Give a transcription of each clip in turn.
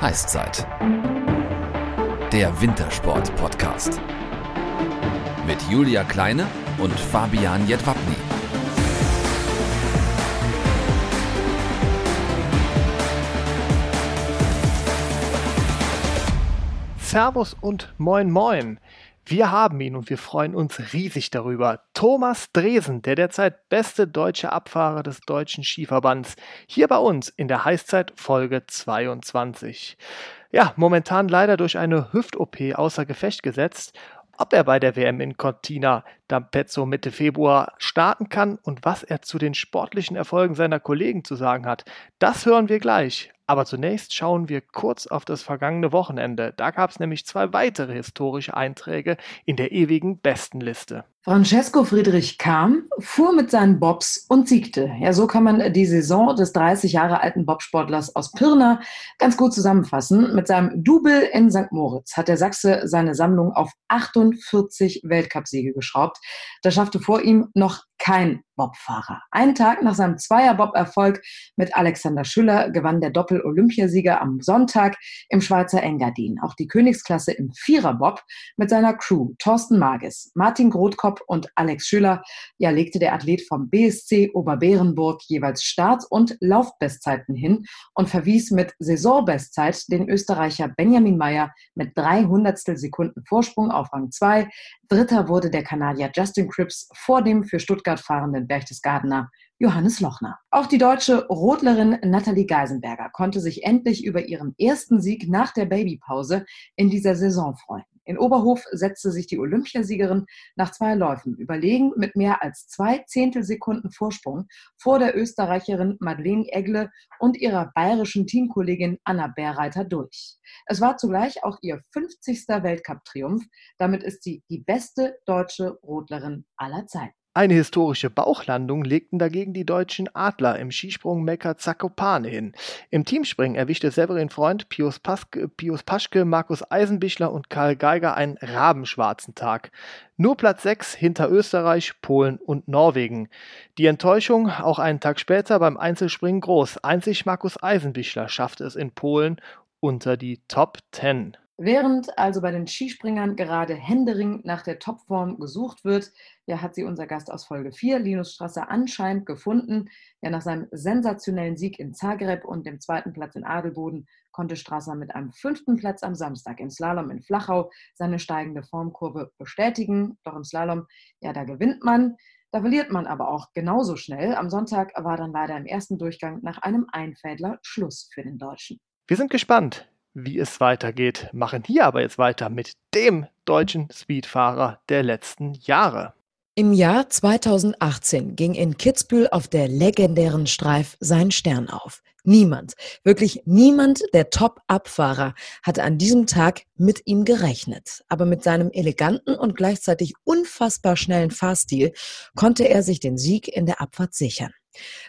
Heißzeit. Der Wintersport-Podcast. Mit Julia Kleine und Fabian Jedwabny. Servus und moin moin. Wir haben ihn und wir freuen uns riesig darüber. Thomas Dresen, der derzeit beste deutsche Abfahrer des deutschen Skiverbands, hier bei uns in der Heißzeit Folge 22. Ja, momentan leider durch eine Hüft-OP außer Gefecht gesetzt. Ob er bei der WM in Cortina d'Ampezzo Mitte Februar starten kann und was er zu den sportlichen Erfolgen seiner Kollegen zu sagen hat, das hören wir gleich. Aber zunächst schauen wir kurz auf das vergangene Wochenende. Da gab es nämlich zwei weitere historische Einträge in der ewigen Bestenliste. Francesco Friedrich kam, fuhr mit seinen Bobs und siegte. Ja, so kann man die Saison des 30 Jahre alten Bobsportlers aus Pirna ganz gut zusammenfassen. Mit seinem Double in St. Moritz hat der Sachse seine Sammlung auf 48 Weltcupsiege geschraubt. Da schaffte vor ihm noch kein Bobfahrer. Einen Tag nach seinem Zweier-Bob-Erfolg mit Alexander Schüller gewann der Doppel-Olympiasieger am Sonntag im Schweizer Engadin auch die Königsklasse im Vierer-Bob mit seiner Crew Thorsten Magis, Martin Grothkopf und Alex Schüller. Ja, legte der Athlet vom BSC Oberbärenburg jeweils Start- und Laufbestzeiten hin und verwies mit Saisonbestzeit den Österreicher Benjamin Meyer mit 300 Sekunden Vorsprung auf Rang 2. Dritter wurde der Kanadier Justin Cripps vor dem für Stuttgart fahrenden Berchtesgadener Johannes Lochner. Auch die deutsche Rodlerin Nathalie Geisenberger konnte sich endlich über ihren ersten Sieg nach der Babypause in dieser Saison freuen. In Oberhof setzte sich die Olympiasiegerin nach zwei Läufen überlegen mit mehr als zwei Zehntelsekunden Vorsprung vor der Österreicherin Madeleine Egle und ihrer bayerischen Teamkollegin Anna Bärreiter durch. Es war zugleich auch ihr 50. Weltcup-Triumph. Damit ist sie die beste deutsche Rodlerin aller Zeiten. Eine historische Bauchlandung legten dagegen die deutschen Adler im Skisprung Mekka Zakopane hin. Im Teamspringen erwischte Severin Freund, Pius, Paske, Pius Paschke, Markus Eisenbichler und Karl Geiger einen rabenschwarzen Tag. Nur Platz 6 hinter Österreich, Polen und Norwegen. Die Enttäuschung auch einen Tag später beim Einzelspringen groß. Einzig Markus Eisenbichler schaffte es in Polen unter die Top 10. Während also bei den Skispringern gerade händeringend nach der Topform gesucht wird, ja, hat sie unser Gast aus Folge 4, Linus Strasser, anscheinend gefunden. Ja, nach seinem sensationellen Sieg in Zagreb und dem zweiten Platz in Adelboden konnte Strasser mit einem fünften Platz am Samstag im Slalom in Flachau seine steigende Formkurve bestätigen. Doch im Slalom, ja, da gewinnt man. Da verliert man aber auch genauso schnell. Am Sonntag war dann leider im ersten Durchgang nach einem Einfädler Schluss für den Deutschen. Wir sind gespannt, wie es weitergeht, machen hier aber jetzt weiter mit dem deutschen Speedfahrer der letzten Jahre. Im Jahr 2018 ging in Kitzbühel auf der legendären Streif sein Stern auf. Niemand, wirklich niemand der Top-Abfahrer hatte an diesem Tag mit ihm gerechnet. Aber mit seinem eleganten und gleichzeitig unfassbar schnellen Fahrstil konnte er sich den Sieg in der Abfahrt sichern.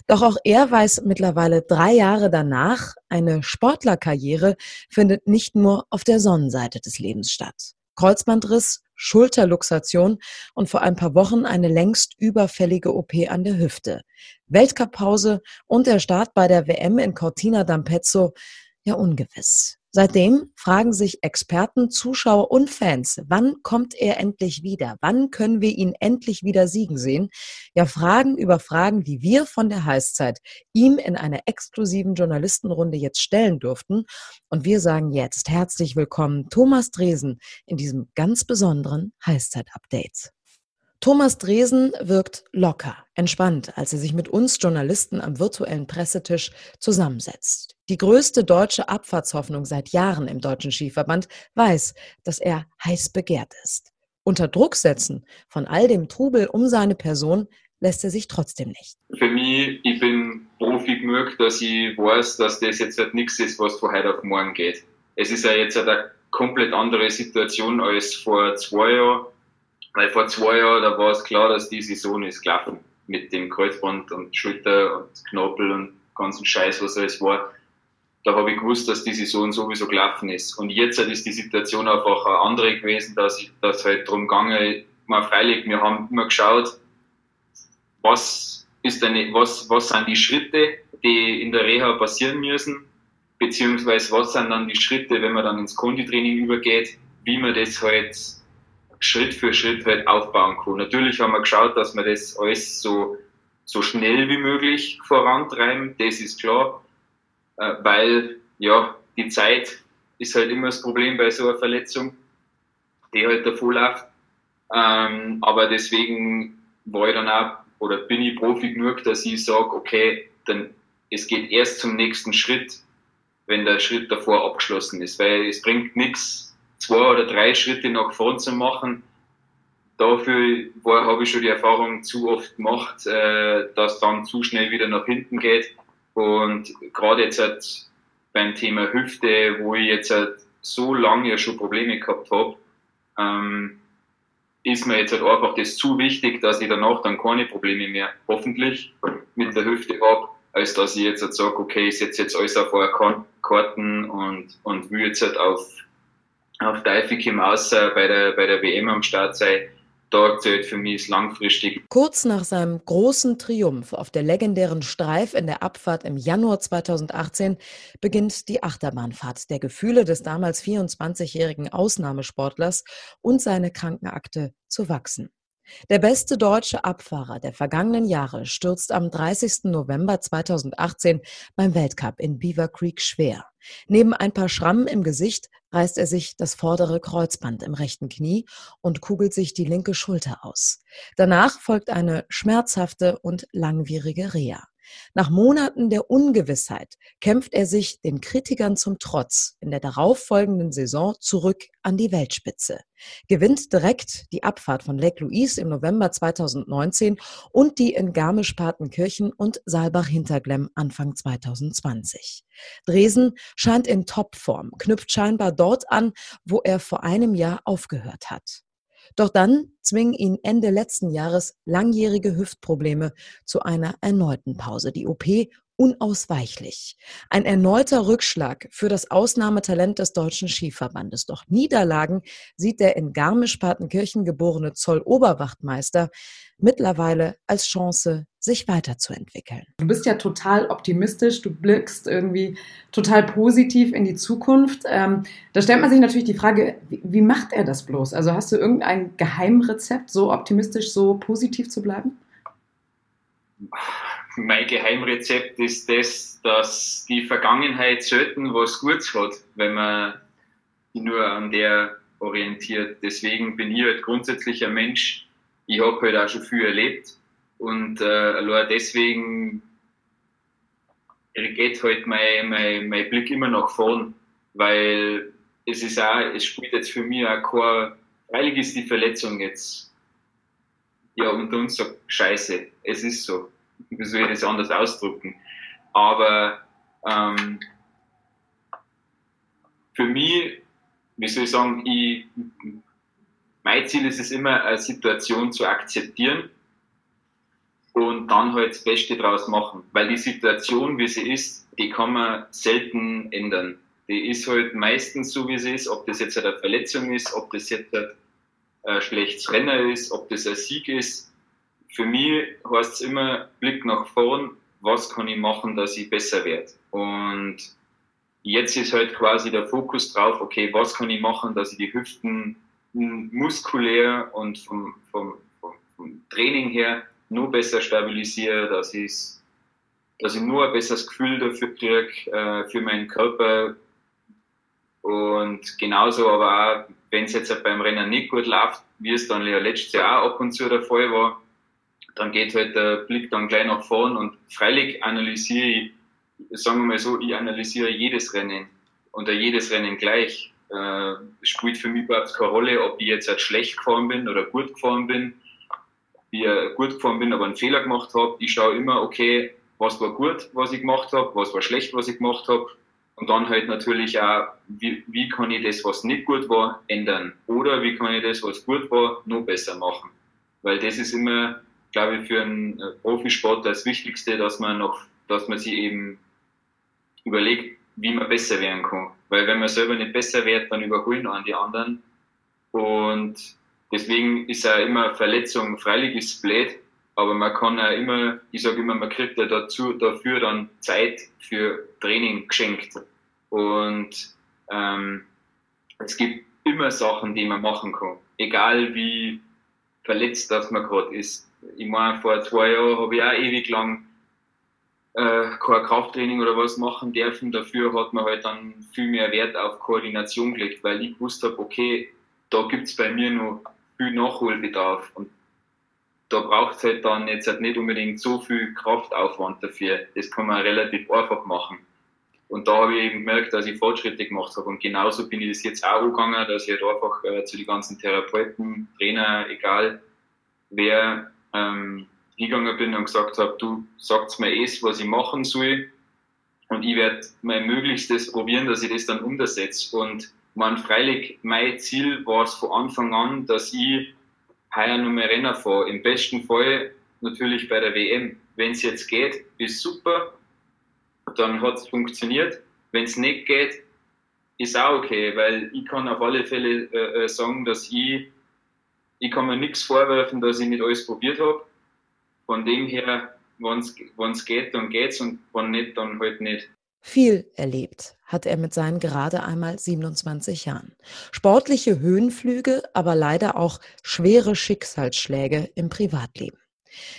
Doch auch er weiß mittlerweile drei Jahre danach, eine Sportlerkarriere findet nicht nur auf der Sonnenseite des Lebens statt. Kreuzbandriss, Schulterluxation und vor ein paar Wochen eine längst überfällige OP an der Hüfte. Weltcuppause und der Start bei der WM in Cortina d'Ampezzo ja ungewiss. Seitdem fragen sich Experten, Zuschauer und Fans, wann kommt er endlich wieder? Wann können wir ihn endlich wieder siegen sehen? Ja, Fragen über Fragen, die wir von der Heißzeit ihm in einer exklusiven Journalistenrunde jetzt stellen durften. Und wir sagen jetzt herzlich willkommen Thomas Dresen in diesem ganz besonderen Heißzeit-Update. Thomas Dresen wirkt locker, entspannt, als er sich mit uns Journalisten am virtuellen Pressetisch zusammensetzt. Die größte deutsche Abfahrtshoffnung seit Jahren im Deutschen Skiverband weiß, dass er heiß begehrt ist. Unter Druck setzen von all dem Trubel um seine Person lässt er sich trotzdem nicht. Für mich, ich bin Profi genug, dass ich weiß, dass das jetzt halt nichts ist, was von heute auf morgen geht. Es ist ja jetzt halt eine komplett andere Situation als vor zwei Jahren weil vor zwei Jahren, da war es klar, dass die Saison ist gelaufen. Mit dem Kreuzband und Schulter und Knorpel und ganzen Scheiß, was alles war. Da habe ich gewusst, dass die Saison sowieso gelaufen ist. Und jetzt ist die Situation einfach eine andere gewesen, dass ich, dass halt darum gegangen, mal freilich, wir haben immer geschaut, was ist denn, was, was sind die Schritte, die in der Reha passieren müssen, beziehungsweise was sind dann die Schritte, wenn man dann ins Konditraining übergeht, wie man das halt Schritt für Schritt halt aufbauen kann. Natürlich haben wir geschaut, dass wir das alles so, so schnell wie möglich vorantreiben, das ist klar, äh, weil ja, die Zeit ist halt immer das Problem bei so einer Verletzung, die halt davor läuft. Ähm, aber deswegen war ich dann auch, oder bin ich Profi genug, dass ich sage, okay, dann es geht erst zum nächsten Schritt, wenn der Schritt davor abgeschlossen ist. Weil es bringt nichts, zwei oder drei Schritte nach vorn zu machen. Dafür habe ich schon die Erfahrung zu oft gemacht, äh, dass dann zu schnell wieder nach hinten geht. Und gerade jetzt halt beim Thema Hüfte, wo ich jetzt halt so lange ja schon Probleme gehabt habe, ähm, ist mir jetzt halt einfach das zu wichtig, dass ich danach dann keine Probleme mehr hoffentlich mit der Hüfte habe, als dass ich jetzt halt sage, okay, ich setze jetzt alles auf Karten und, und will jetzt halt auf, auf Teufel komm außer bei der, bei der WM am Start sein da zählt für mich langfristig. Kurz nach seinem großen Triumph auf der legendären Streif in der Abfahrt im Januar 2018 beginnt die Achterbahnfahrt der Gefühle des damals 24-jährigen Ausnahmesportlers und seine Krankenakte zu wachsen. Der beste deutsche Abfahrer der vergangenen Jahre stürzt am 30. November 2018 beim Weltcup in Beaver Creek schwer. Neben ein paar Schrammen im Gesicht reißt er sich das vordere Kreuzband im rechten Knie und kugelt sich die linke Schulter aus. Danach folgt eine schmerzhafte und langwierige Reha. Nach Monaten der Ungewissheit kämpft er sich den Kritikern zum Trotz in der darauffolgenden Saison zurück an die Weltspitze, gewinnt direkt die Abfahrt von Lake Louise im November 2019 und die in Garmisch-Partenkirchen und Saalbach-Hinterglemm Anfang 2020. Dresen scheint in Topform, knüpft scheinbar dort an, wo er vor einem Jahr aufgehört hat. Doch dann zwingen ihn Ende letzten Jahres langjährige Hüftprobleme zu einer erneuten Pause. Die OP unausweichlich. Ein erneuter Rückschlag für das Ausnahmetalent des Deutschen Skiverbandes. Doch Niederlagen sieht der in Garmisch-Partenkirchen geborene Zoll-Oberwachtmeister mittlerweile als Chance, sich weiterzuentwickeln. Du bist ja total optimistisch, du blickst irgendwie total positiv in die Zukunft. Ähm, da stellt man sich natürlich die Frage, wie, wie macht er das bloß? Also hast du irgendein Geheimrezept, so optimistisch, so positiv zu bleiben? Mein Geheimrezept ist das, dass die Vergangenheit selten was Gutes hat, wenn man nur an der orientiert. Deswegen bin ich halt grundsätzlich ein Mensch, ich habe halt auch schon viel erlebt und äh, deswegen geht halt mein, mein, mein Blick immer nach vorn, weil es ist auch, es spielt jetzt für mich auch kein, freilich ist die Verletzung jetzt, ja, unter uns so scheiße, es ist so wie soll ich das anders ausdrücken? Aber ähm, für mich, wie soll ich sagen, ich, mein Ziel ist es immer, eine Situation zu akzeptieren und dann halt das Beste draus machen. Weil die Situation, wie sie ist, die kann man selten ändern. Die ist halt meistens so, wie sie ist, ob das jetzt eine Verletzung ist, ob das jetzt ein schlechtes Renner ist, ob das ein Sieg ist für mich heißt es immer Blick nach vorn, was kann ich machen, dass ich besser werde. Und jetzt ist halt quasi der Fokus drauf, okay, was kann ich machen, dass ich die Hüften muskulär und vom, vom, vom, Training her nur besser stabilisiere, dass ich, dass ich nur ein besseres Gefühl dafür kriege, äh, für meinen Körper. Und genauso aber auch, wenn es jetzt beim Rennen nicht gut läuft, wie es dann letztes Jahr auch ab und zu der Fall war, dann geht halt der Blick dann gleich nach vorn und freilich analysiere ich, sagen wir mal so, ich analysiere jedes Rennen und jedes Rennen gleich. Äh, spielt für mich überhaupt keine Rolle, ob ich jetzt halt schlecht gefahren bin oder gut gefahren bin. Wie ich gut gefahren bin, aber einen Fehler gemacht habe. Ich schaue immer, okay, was war gut, was ich gemacht habe, was war schlecht, was ich gemacht habe. Und dann halt natürlich auch, wie, wie kann ich das, was nicht gut war, ändern? Oder wie kann ich das, was gut war, noch besser machen? Weil das ist immer glaube ich, für einen äh, Profisport das Wichtigste, dass man noch, dass man sich eben überlegt, wie man besser werden kann. Weil wenn man selber nicht besser wird, dann überholen an die anderen. Und deswegen ist ja immer Verletzung, freilich ist blöd, aber man kann ja immer, ich sage immer, man kriegt ja dazu, dafür dann Zeit für Training geschenkt. Und ähm, es gibt immer Sachen, die man machen kann. Egal wie verletzt das man gerade ist. Ich meine, vor zwei Jahren habe ich auch ewig lang äh, kein Krafttraining oder was machen dürfen. Dafür hat man halt dann viel mehr Wert auf Koordination gelegt, weil ich gewusst habe, okay, da gibt es bei mir noch viel Nachholbedarf. Und da braucht es halt dann jetzt halt nicht unbedingt so viel Kraftaufwand dafür. Das kann man relativ einfach machen. Und da habe ich eben gemerkt, dass ich Fortschritte gemacht habe. Und genauso bin ich das jetzt auch gegangen, dass ich halt einfach äh, zu den ganzen Therapeuten, Trainer, egal wer, ähm, hingegangen bin und gesagt habe, du sagst mir es, was ich machen soll. Und ich werde mein Möglichstes probieren, dass ich das dann umsetze. Und man, freilich, mein Ziel war es von Anfang an, dass ich heuer noch mehr Renner fahre. Im besten Fall natürlich bei der WM. Wenn es jetzt geht, ist super, dann hat es funktioniert. Wenn es nicht geht, ist auch okay, weil ich kann auf alle Fälle äh, äh sagen, dass ich, ich kann mir nichts vorwerfen, dass ich nicht alles probiert habe. Von dem her, wenn es geht, dann geht's und wenn nicht, dann halt nicht. Viel erlebt hat er mit seinen gerade einmal 27 Jahren. Sportliche Höhenflüge, aber leider auch schwere Schicksalsschläge im Privatleben.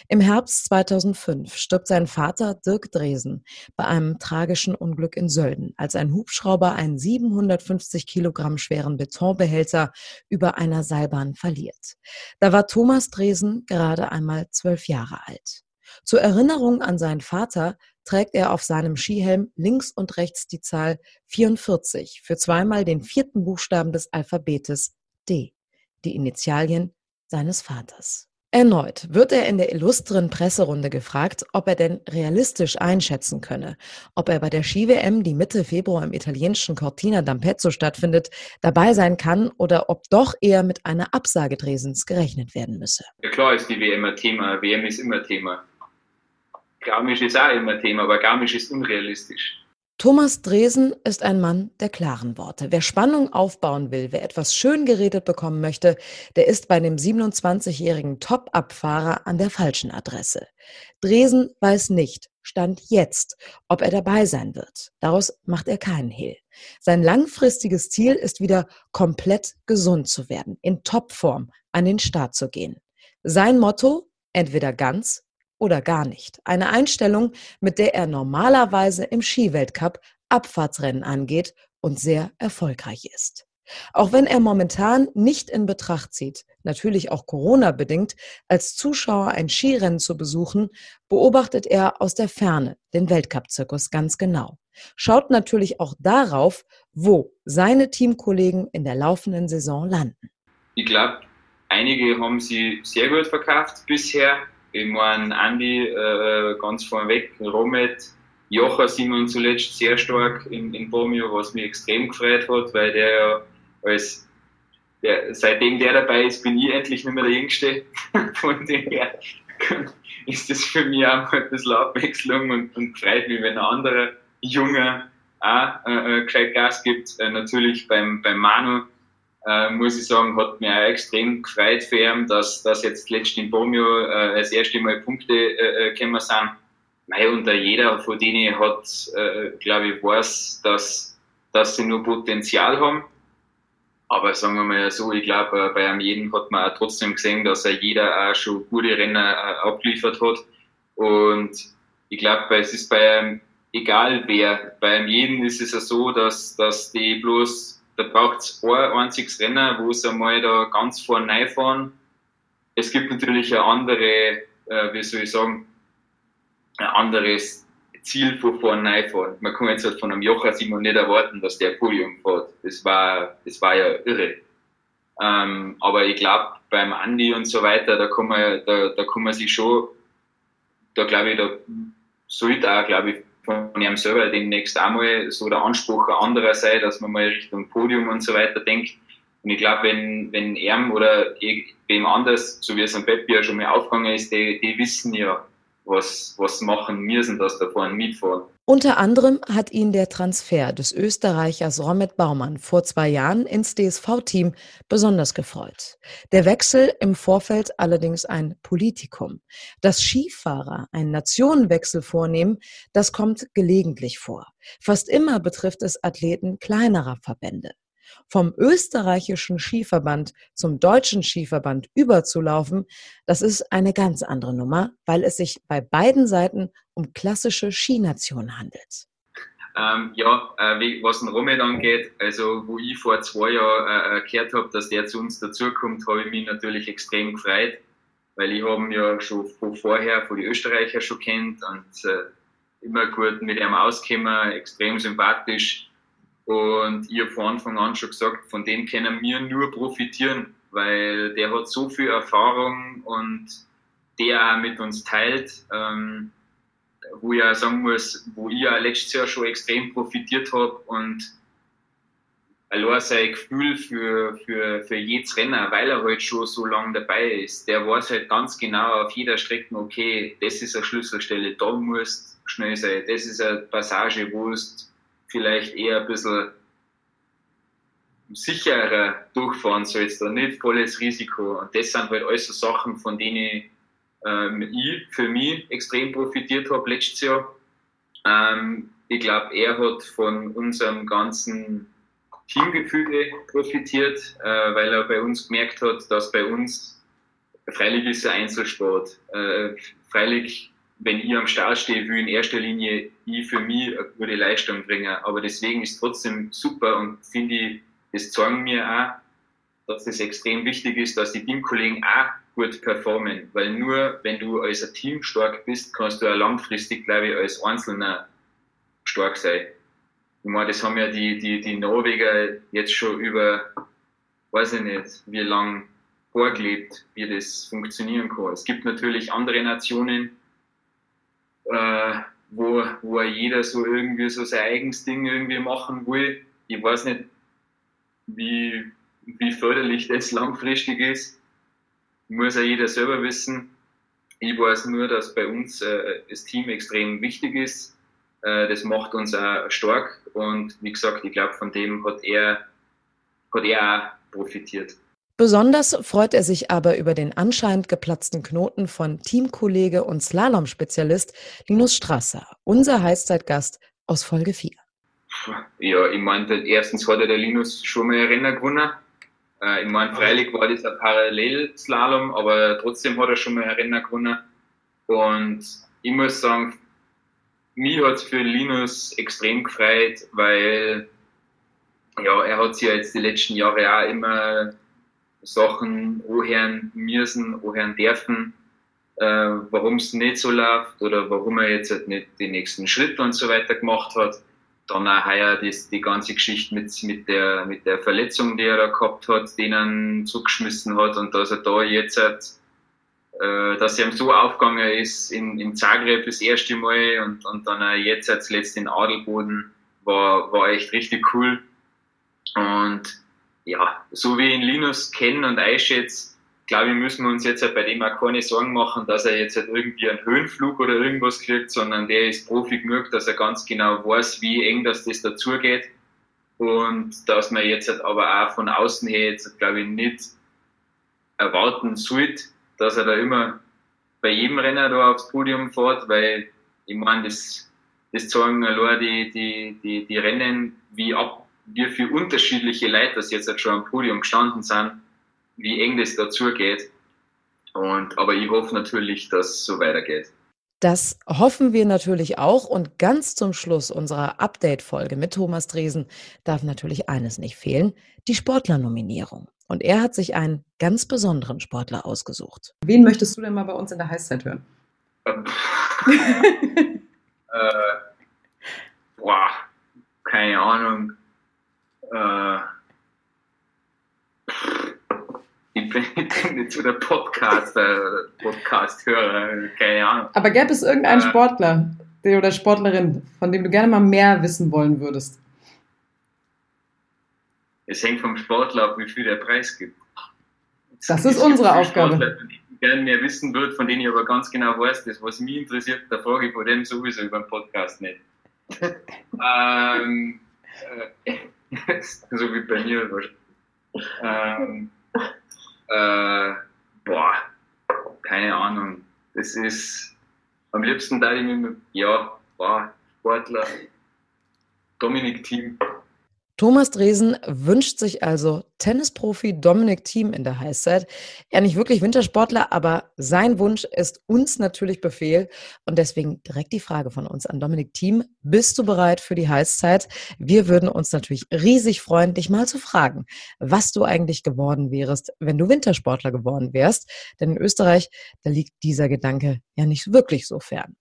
Im Herbst 2005 stirbt sein Vater Dirk Dresen bei einem tragischen Unglück in Sölden, als ein Hubschrauber einen 750 Kilogramm schweren Betonbehälter über einer Seilbahn verliert. Da war Thomas Dresen gerade einmal zwölf Jahre alt. Zur Erinnerung an seinen Vater trägt er auf seinem Skihelm links und rechts die Zahl 44 für zweimal den vierten Buchstaben des Alphabetes D, die Initialien seines Vaters. Erneut wird er in der illustren Presserunde gefragt, ob er denn realistisch einschätzen könne, ob er bei der Ski-WM, die Mitte Februar im italienischen Cortina d'Ampezzo stattfindet, dabei sein kann oder ob doch eher mit einer Absage Dresens gerechnet werden müsse. Ja klar ist die WM ein Thema, WM ist immer Thema. Garmisch ist auch immer Thema, aber Garmisch ist unrealistisch. Thomas Dresen ist ein Mann der klaren Worte. Wer Spannung aufbauen will, wer etwas schön geredet bekommen möchte, der ist bei dem 27-jährigen Top-Abfahrer an der falschen Adresse. Dresen weiß nicht, Stand jetzt, ob er dabei sein wird. Daraus macht er keinen Hehl. Sein langfristiges Ziel ist wieder komplett gesund zu werden, in Topform an den Start zu gehen. Sein Motto, entweder ganz oder gar nicht. Eine Einstellung, mit der er normalerweise im Skiweltcup Abfahrtsrennen angeht und sehr erfolgreich ist. Auch wenn er momentan nicht in Betracht zieht, natürlich auch Corona bedingt, als Zuschauer ein Skirennen zu besuchen, beobachtet er aus der Ferne den Weltcup-Zirkus ganz genau. Schaut natürlich auch darauf, wo seine Teamkollegen in der laufenden Saison landen. Ich glaube, einige haben sie sehr gut verkauft bisher. Ich meine, Andi äh, ganz vorneweg, Romet, Jocha sieht man zuletzt sehr stark in, in Bomio, was mich extrem gefreut hat, weil der ja als der, seitdem der dabei ist, bin ich endlich nicht mehr der Jüngste. Von dem her ist das für mich auch mal ein bisschen Abwechslung und, und freut mich, wenn ein anderer Junge auch äh, äh gescheit Gas gibt. Äh, natürlich beim, beim Manu äh, muss ich sagen, hat mich auch extrem gefreut für ihn, dass, dass jetzt letztens in Bomio äh, das erste Mal Punkte äh, äh gekommen sind. Mei, und jeder von denen hat, äh, glaube ich, weiß, dass, dass sie nur Potenzial haben. Aber sagen wir mal so, ich glaube, äh, bei einem jeden hat man auch trotzdem gesehen, dass er jeder auch schon gute Renner äh, abgeliefert hat. Und ich glaube, es ist bei einem, egal wer, bei einem jeden ist es ja so, dass, dass die bloß da braucht es ein einziges Rennen, wo sie einmal da ganz vorne fahren. Es gibt natürlich ein andere, äh, wie soll ich sagen, ein anderes Ziel von vorne fahren. Man kann jetzt halt von einem Jocher Simon nicht erwarten, dass der Podium fährt. Das war, das war ja irre. Ähm, aber ich glaube, beim Andi und so weiter, da kann man, da, da kann man sich schon, da glaube ich, da sollte auch, glaube ich, von ihm selber demnächst einmal so der Anspruch anderer sein, dass man mal Richtung Podium und so weiter denkt. Und ich glaube, wenn, wenn er oder wem anders, so wie es am Peppi ja schon mal aufgegangen ist, die, die wissen ja, was, was machen müssen, dass da vorne mitfahren. Unter anderem hat ihn der Transfer des Österreichers Romet Baumann vor zwei Jahren ins DSV-Team besonders gefreut. Der Wechsel im Vorfeld allerdings ein Politikum. Dass Skifahrer einen Nationenwechsel vornehmen, das kommt gelegentlich vor. Fast immer betrifft es Athleten kleinerer Verbände. Vom österreichischen Skiverband zum deutschen Skiverband überzulaufen, das ist eine ganz andere Nummer, weil es sich bei beiden Seiten um klassische Skinationen handelt. Ähm, ja, äh, was den Romet angeht, also wo ich vor zwei Jahren äh, gehört habe, dass der zu uns dazukommt, habe ich mich natürlich extrem gefreut, weil ich habe ja schon von vorher von den Österreichern schon kennt und äh, immer gut mit ihm ausgekommen, extrem sympathisch. Und ich habe von Anfang an schon gesagt, von dem können wir nur profitieren, weil der hat so viel Erfahrung und der auch mit uns teilt. Ähm, wo ich auch sagen muss, wo ich ja letztes Jahr schon extrem profitiert habe und allein sein Gefühl für, für, für jedes Renner, weil er halt schon so lange dabei ist, der weiß halt ganz genau auf jeder Strecke, okay, das ist eine Schlüsselstelle, da musst schnell sein, das ist eine Passage, wo es vielleicht eher ein bisschen sicherer durchfahren sollst, da nicht volles Risiko. Und das sind halt alles so Sachen, von denen ähm, ich für mich extrem profitiert habe letztes Jahr. Ähm, ich glaube, er hat von unserem ganzen Teamgefüge profitiert, äh, weil er bei uns gemerkt hat, dass bei uns, freilich ist ein Einzelsport, äh, freilich wenn ich am Start stehe, will in erster Linie ich für mich eine gute Leistung bringen. Aber deswegen ist trotzdem super und finde ich, das zeigen mir auch, dass es extrem wichtig ist, dass die Teamkollegen auch gut performen. Weil nur wenn du als ein Team stark bist, kannst du auch langfristig, glaube ich, als Einzelner stark sein. Ich meine, das haben ja die, die, die Norweger jetzt schon über, weiß ich nicht, wie lang vorgelebt, wie das funktionieren kann. Es gibt natürlich andere Nationen, äh, wo, wo jeder so irgendwie so sein eigenes Ding irgendwie machen will. Ich weiß nicht, wie, wie förderlich das langfristig ist. Muss ja jeder selber wissen. Ich weiß nur, dass bei uns äh, das Team extrem wichtig ist. Äh, das macht uns auch stark und wie gesagt, ich glaube, von dem hat er, hat er auch profitiert. Besonders freut er sich aber über den anscheinend geplatzten Knoten von Teamkollege und Slalom-Spezialist Linus Strasser, unser Heißzeitgast aus Folge 4. Ja, ich meine, erstens hat der Linus schon mal Rennen gewonnen. Äh, ich meine, freilich war das ein Parallelslalom, aber trotzdem hat er schon mal Rennen gewonnen. Und ich muss sagen, mich hat es für Linus extrem gefreut, weil ja, er hat sich ja jetzt die letzten Jahre auch immer Sachen anhören müssen, anhören dürfen, äh, warum es nicht so läuft oder warum er jetzt halt nicht die nächsten Schritte und so weiter gemacht hat. Dann auch heuer das, die ganze Geschichte mit, mit, der, mit der Verletzung, die er da gehabt hat, denen zugeschmissen hat und dass er da jetzt halt, äh, dass er ihm so aufgegangen ist in, in Zagreb das erste Mal und, und dann auch jetzt als zuletzt in Adelboden war, war echt richtig cool. Und ja, so wie ich ihn Linus kennen und einschätze, glaube ich, müssen wir uns jetzt halt bei dem auch keine Sorgen machen, dass er jetzt halt irgendwie einen Höhenflug oder irgendwas kriegt, sondern der ist Profi genug, dass er ganz genau weiß, wie eng das, das dazugeht. Und dass man jetzt halt aber auch von außen her jetzt, glaube ich, nicht erwarten sollte, dass er da immer bei jedem Renner da aufs Podium fährt, weil ich meine, das, das zeigen allein die, die, die, die Rennen, wie ab, wie viele unterschiedliche Leute das jetzt halt schon am Podium gestanden sind, wie eng das dazu geht. Und, aber ich hoffe natürlich, dass es so weitergeht. Das hoffen wir natürlich auch. Und ganz zum Schluss unserer Update-Folge mit Thomas Dresen darf natürlich eines nicht fehlen, die Sportlernominierung. Und er hat sich einen ganz besonderen Sportler ausgesucht. Wen möchtest du denn mal bei uns in der Heißzeit hören? Ähm, äh, boah, keine Ahnung. Äh, ich bin, nicht so der Podcaster, Podcast-Hörer, keine Ahnung. Aber gäbe es irgendeinen äh, Sportler oder Sportlerin, von dem du gerne mal mehr wissen wollen würdest? Es hängt vom Sportler ab, wie viel der Preis gibt. Das ist unsere Aufgabe. Sportler, die gerne mehr wissen wird, von denen ich aber ganz genau weiß, das, was mich interessiert, da frage ich von dem sowieso über den Podcast nicht. ähm, äh, so wie bei mir ähm, äh, boah, keine Ahnung. Das ist am liebsten da ich mir, ja, boah, Sportler, Dominik Thiem. Thomas Dresen wünscht sich also Tennisprofi Dominik Thiem in der Heißzeit. Er nicht wirklich Wintersportler, aber sein Wunsch ist uns natürlich Befehl. Und deswegen direkt die Frage von uns an Dominik Thiem. Bist du bereit für die Heißzeit? Wir würden uns natürlich riesig freuen, dich mal zu fragen, was du eigentlich geworden wärst, wenn du Wintersportler geworden wärst. Denn in Österreich, da liegt dieser Gedanke ja nicht wirklich so fern.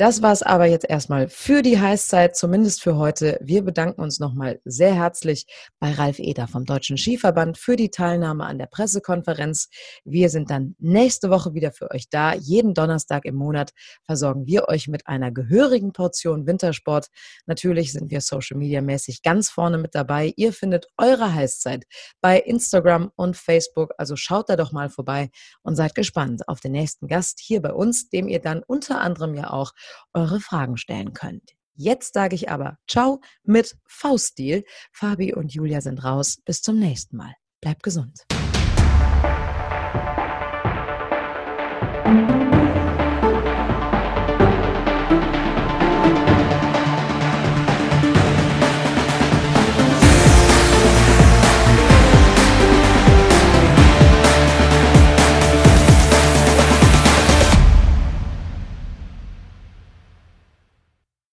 Das war es aber jetzt erstmal für die Heißzeit, zumindest für heute. Wir bedanken uns nochmal sehr herzlich bei Ralf Eder vom Deutschen Skiverband für die Teilnahme an der Pressekonferenz. Wir sind dann nächste Woche wieder für euch da. Jeden Donnerstag im Monat versorgen wir euch mit einer gehörigen Portion Wintersport. Natürlich sind wir Social Media mäßig ganz vorne mit dabei. Ihr findet eure Heißzeit bei Instagram und Facebook. Also schaut da doch mal vorbei und seid gespannt auf den nächsten Gast hier bei uns, dem ihr dann unter anderem ja auch eure Fragen stellen könnt. Jetzt sage ich aber Ciao mit Fauststil. Fabi und Julia sind raus. Bis zum nächsten Mal. Bleibt gesund.